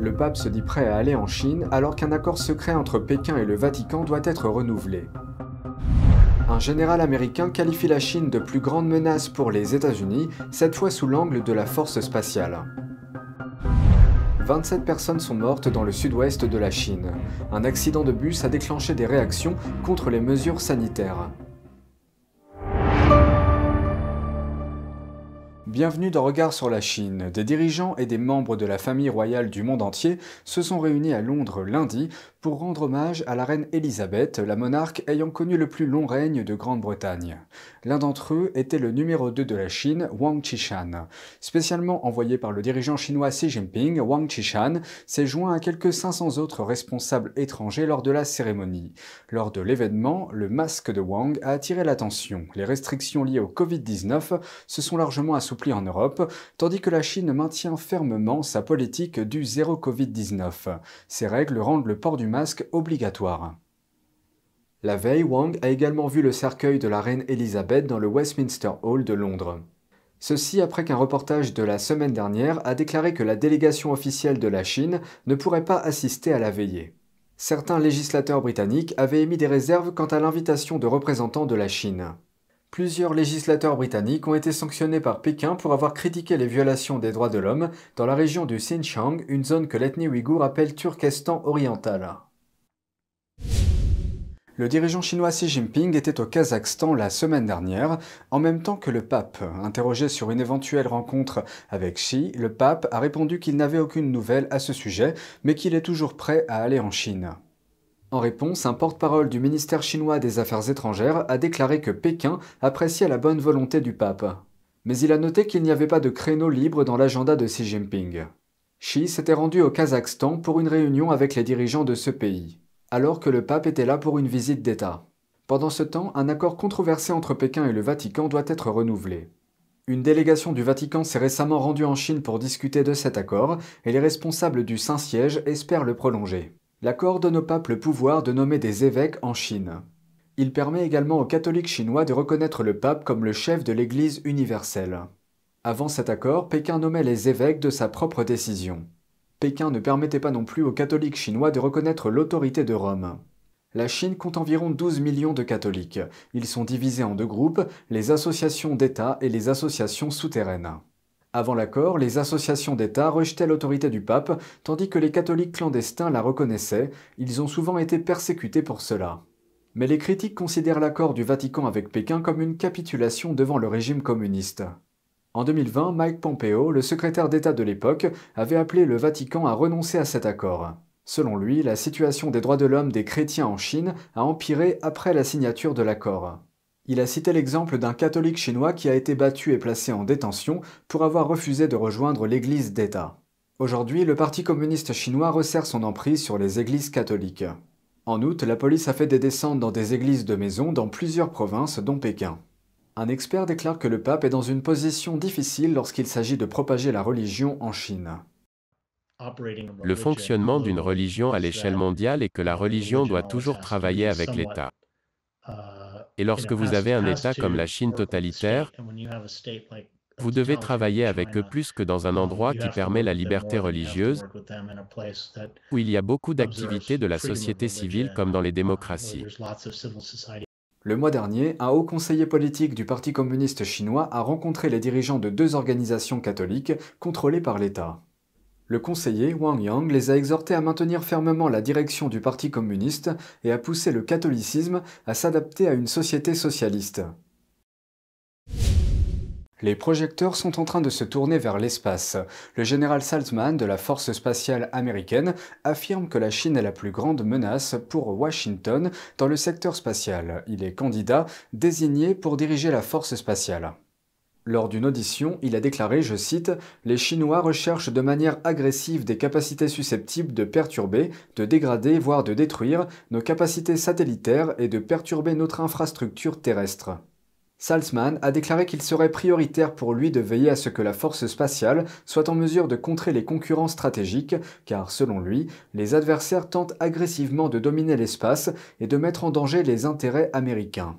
Le pape se dit prêt à aller en Chine alors qu'un accord secret entre Pékin et le Vatican doit être renouvelé. Un général américain qualifie la Chine de plus grande menace pour les États-Unis, cette fois sous l'angle de la force spatiale. 27 personnes sont mortes dans le sud-ouest de la Chine. Un accident de bus a déclenché des réactions contre les mesures sanitaires. Bienvenue dans Regard sur la Chine. Des dirigeants et des membres de la famille royale du monde entier se sont réunis à Londres lundi pour rendre hommage à la reine Elisabeth, la monarque ayant connu le plus long règne de Grande-Bretagne. L'un d'entre eux était le numéro 2 de la Chine, Wang Qishan. Spécialement envoyé par le dirigeant chinois Xi Jinping, Wang Qishan s'est joint à quelques 500 autres responsables étrangers lors de la cérémonie. Lors de l'événement, le masque de Wang a attiré l'attention. Les restrictions liées au Covid-19 se sont largement assouplies en Europe, tandis que la Chine maintient fermement sa politique du zéro Covid-19. Ces règles rendent le port du masque obligatoire. La veille, Wang a également vu le cercueil de la reine Elisabeth dans le Westminster Hall de Londres. Ceci après qu'un reportage de la semaine dernière a déclaré que la délégation officielle de la Chine ne pourrait pas assister à la veillée. Certains législateurs britanniques avaient émis des réserves quant à l'invitation de représentants de la Chine. Plusieurs législateurs britanniques ont été sanctionnés par Pékin pour avoir critiqué les violations des droits de l'homme dans la région du Xinjiang, une zone que l'ethnie ouïghour appelle Turkestan oriental. Le dirigeant chinois Xi Jinping était au Kazakhstan la semaine dernière, en même temps que le pape. Interrogé sur une éventuelle rencontre avec Xi, le pape a répondu qu'il n'avait aucune nouvelle à ce sujet, mais qu'il est toujours prêt à aller en Chine. En réponse, un porte-parole du ministère chinois des Affaires étrangères a déclaré que Pékin appréciait la bonne volonté du pape. Mais il a noté qu'il n'y avait pas de créneau libre dans l'agenda de Xi Jinping. Xi s'était rendu au Kazakhstan pour une réunion avec les dirigeants de ce pays, alors que le pape était là pour une visite d'État. Pendant ce temps, un accord controversé entre Pékin et le Vatican doit être renouvelé. Une délégation du Vatican s'est récemment rendue en Chine pour discuter de cet accord et les responsables du Saint-Siège espèrent le prolonger. L'accord donne au pape le pouvoir de nommer des évêques en Chine. Il permet également aux catholiques chinois de reconnaître le pape comme le chef de l'Église universelle. Avant cet accord, Pékin nommait les évêques de sa propre décision. Pékin ne permettait pas non plus aux catholiques chinois de reconnaître l'autorité de Rome. La Chine compte environ 12 millions de catholiques. Ils sont divisés en deux groupes, les associations d'État et les associations souterraines. Avant l'accord, les associations d'État rejetaient l'autorité du pape, tandis que les catholiques clandestins la reconnaissaient, ils ont souvent été persécutés pour cela. Mais les critiques considèrent l'accord du Vatican avec Pékin comme une capitulation devant le régime communiste. En 2020, Mike Pompeo, le secrétaire d'État de l'époque, avait appelé le Vatican à renoncer à cet accord. Selon lui, la situation des droits de l'homme des chrétiens en Chine a empiré après la signature de l'accord. Il a cité l'exemple d'un catholique chinois qui a été battu et placé en détention pour avoir refusé de rejoindre l'Église d'État. Aujourd'hui, le Parti communiste chinois resserre son emprise sur les églises catholiques. En août, la police a fait des descentes dans des églises de maison dans plusieurs provinces, dont Pékin. Un expert déclare que le pape est dans une position difficile lorsqu'il s'agit de propager la religion en Chine. Le fonctionnement d'une religion à l'échelle mondiale est que la religion doit toujours travailler avec l'État. Et lorsque vous avez un État comme la Chine totalitaire, vous devez travailler avec eux plus que dans un endroit qui permet la liberté religieuse, où il y a beaucoup d'activités de la société civile comme dans les démocraties. Le mois dernier, un haut conseiller politique du Parti communiste chinois a rencontré les dirigeants de deux organisations catholiques contrôlées par l'État. Le conseiller Wang Yang les a exhortés à maintenir fermement la direction du Parti communiste et à pousser le catholicisme à s'adapter à une société socialiste. Les projecteurs sont en train de se tourner vers l'espace. Le général Saltzman de la Force spatiale américaine affirme que la Chine est la plus grande menace pour Washington dans le secteur spatial. Il est candidat désigné pour diriger la force spatiale. Lors d'une audition, il a déclaré, je cite, Les Chinois recherchent de manière agressive des capacités susceptibles de perturber, de dégrader, voire de détruire nos capacités satellitaires et de perturber notre infrastructure terrestre. Salzman a déclaré qu'il serait prioritaire pour lui de veiller à ce que la force spatiale soit en mesure de contrer les concurrents stratégiques, car selon lui, les adversaires tentent agressivement de dominer l'espace et de mettre en danger les intérêts américains.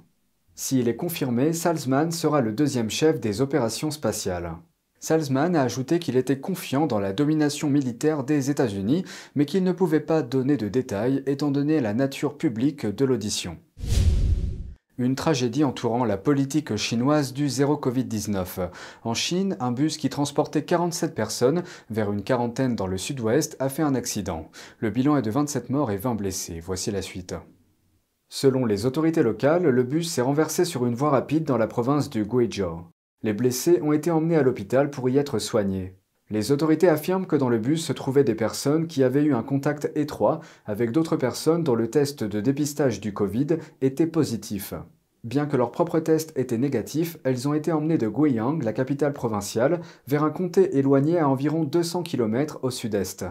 S'il est confirmé, Salzman sera le deuxième chef des opérations spatiales. Salzman a ajouté qu'il était confiant dans la domination militaire des États-Unis, mais qu'il ne pouvait pas donner de détails étant donné la nature publique de l'audition. Une tragédie entourant la politique chinoise du zéro Covid-19. En Chine, un bus qui transportait 47 personnes vers une quarantaine dans le sud-ouest a fait un accident. Le bilan est de 27 morts et 20 blessés. Voici la suite. Selon les autorités locales, le bus s'est renversé sur une voie rapide dans la province du Guizhou. Les blessés ont été emmenés à l'hôpital pour y être soignés. Les autorités affirment que dans le bus se trouvaient des personnes qui avaient eu un contact étroit avec d'autres personnes dont le test de dépistage du Covid était positif. Bien que leur propre test était négatif, elles ont été emmenées de Guiyang, la capitale provinciale, vers un comté éloigné à environ 200 km au sud-est.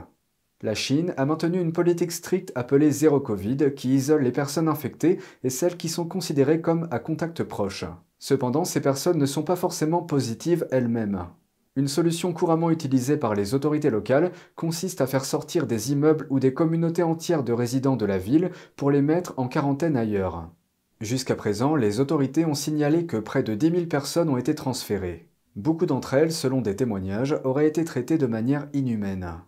La Chine a maintenu une politique stricte appelée zéro Covid qui isole les personnes infectées et celles qui sont considérées comme à contact proche. Cependant, ces personnes ne sont pas forcément positives elles-mêmes. Une solution couramment utilisée par les autorités locales consiste à faire sortir des immeubles ou des communautés entières de résidents de la ville pour les mettre en quarantaine ailleurs. Jusqu'à présent, les autorités ont signalé que près de 10 000 personnes ont été transférées. Beaucoup d'entre elles, selon des témoignages, auraient été traitées de manière inhumaine.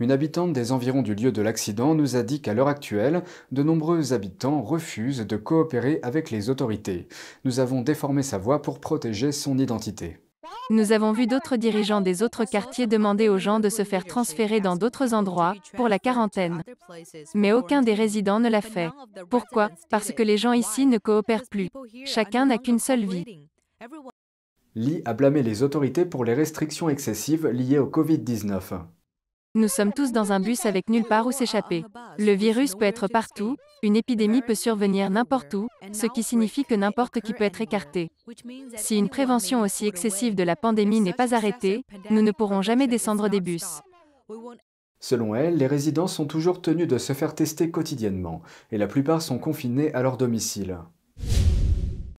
Une habitante des environs du lieu de l'accident nous a dit qu'à l'heure actuelle, de nombreux habitants refusent de coopérer avec les autorités. Nous avons déformé sa voix pour protéger son identité. Nous avons vu d'autres dirigeants des autres quartiers demander aux gens de se faire transférer dans d'autres endroits, pour la quarantaine. Mais aucun des résidents ne l'a fait. Pourquoi? Parce que les gens ici ne coopèrent plus. Chacun n'a qu'une seule vie. Lee a blâmé les autorités pour les restrictions excessives liées au Covid-19. Nous sommes tous dans un bus avec nulle part où s'échapper. Le virus peut être partout, une épidémie peut survenir n'importe où, ce qui signifie que n'importe qui peut être écarté. Si une prévention aussi excessive de la pandémie n'est pas arrêtée, nous ne pourrons jamais descendre des bus. Selon elle, les résidents sont toujours tenus de se faire tester quotidiennement, et la plupart sont confinés à leur domicile.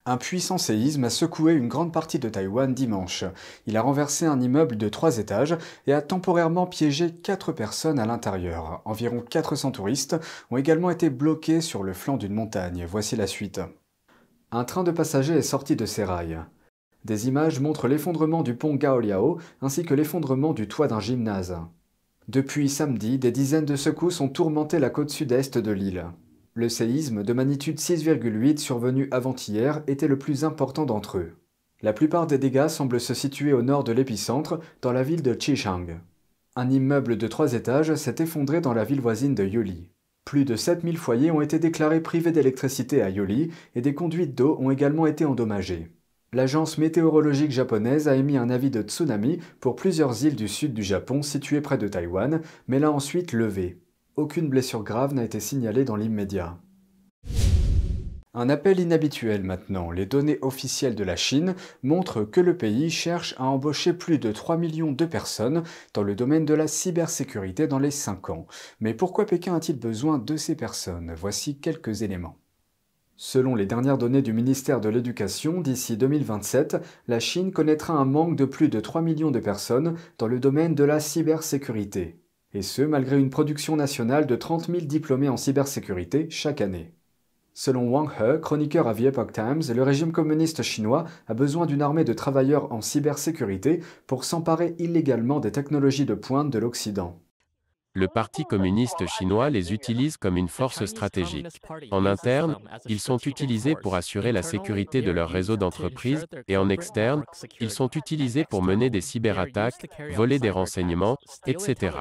Un puissant séisme a secoué une grande partie de Taïwan dimanche. Il a renversé un immeuble de trois étages et a temporairement piégé quatre personnes à l'intérieur. Environ 400 touristes ont également été bloqués sur le flanc d'une montagne. Voici la suite. Un train de passagers est sorti de ses rails. Des images montrent l'effondrement du pont Gaoliao ainsi que l'effondrement du toit d'un gymnase. Depuis samedi, des dizaines de secousses ont tourmenté la côte sud-est de l'île. Le séisme de magnitude 6,8 survenu avant-hier était le plus important d'entre eux. La plupart des dégâts semblent se situer au nord de l'épicentre, dans la ville de Chishang. Un immeuble de trois étages s'est effondré dans la ville voisine de Yoli. Plus de 7000 foyers ont été déclarés privés d'électricité à Yoli et des conduites d'eau ont également été endommagées. L'agence météorologique japonaise a émis un avis de tsunami pour plusieurs îles du sud du Japon situées près de Taïwan, mais l'a ensuite levé. Aucune blessure grave n'a été signalée dans l'immédiat. Un appel inhabituel maintenant. Les données officielles de la Chine montrent que le pays cherche à embaucher plus de 3 millions de personnes dans le domaine de la cybersécurité dans les 5 ans. Mais pourquoi Pékin a-t-il besoin de ces personnes? Voici quelques éléments. Selon les dernières données du ministère de l'Éducation, d'ici 2027, la Chine connaîtra un manque de plus de 3 millions de personnes dans le domaine de la cybersécurité et ce malgré une production nationale de 30 000 diplômés en cybersécurité chaque année. Selon Wang He, chroniqueur à The Epoch Times, le régime communiste chinois a besoin d'une armée de travailleurs en cybersécurité pour s'emparer illégalement des technologies de pointe de l'Occident. Le Parti communiste chinois les utilise comme une force stratégique. En interne, ils sont utilisés pour assurer la sécurité de leur réseau d'entreprises, et en externe, ils sont utilisés pour mener des cyberattaques, voler des renseignements, etc.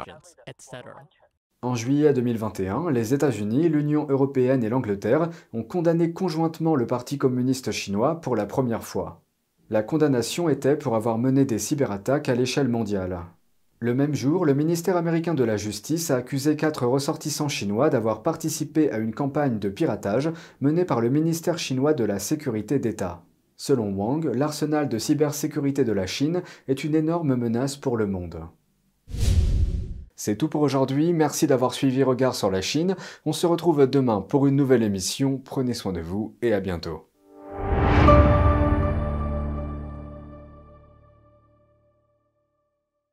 En juillet 2021, les États-Unis, l'Union européenne et l'Angleterre ont condamné conjointement le Parti communiste chinois pour la première fois. La condamnation était pour avoir mené des cyberattaques à l'échelle mondiale. Le même jour, le ministère américain de la Justice a accusé quatre ressortissants chinois d'avoir participé à une campagne de piratage menée par le ministère chinois de la Sécurité d'État. Selon Wang, l'arsenal de cybersécurité de la Chine est une énorme menace pour le monde. C'est tout pour aujourd'hui, merci d'avoir suivi Regard sur la Chine. On se retrouve demain pour une nouvelle émission, prenez soin de vous et à bientôt.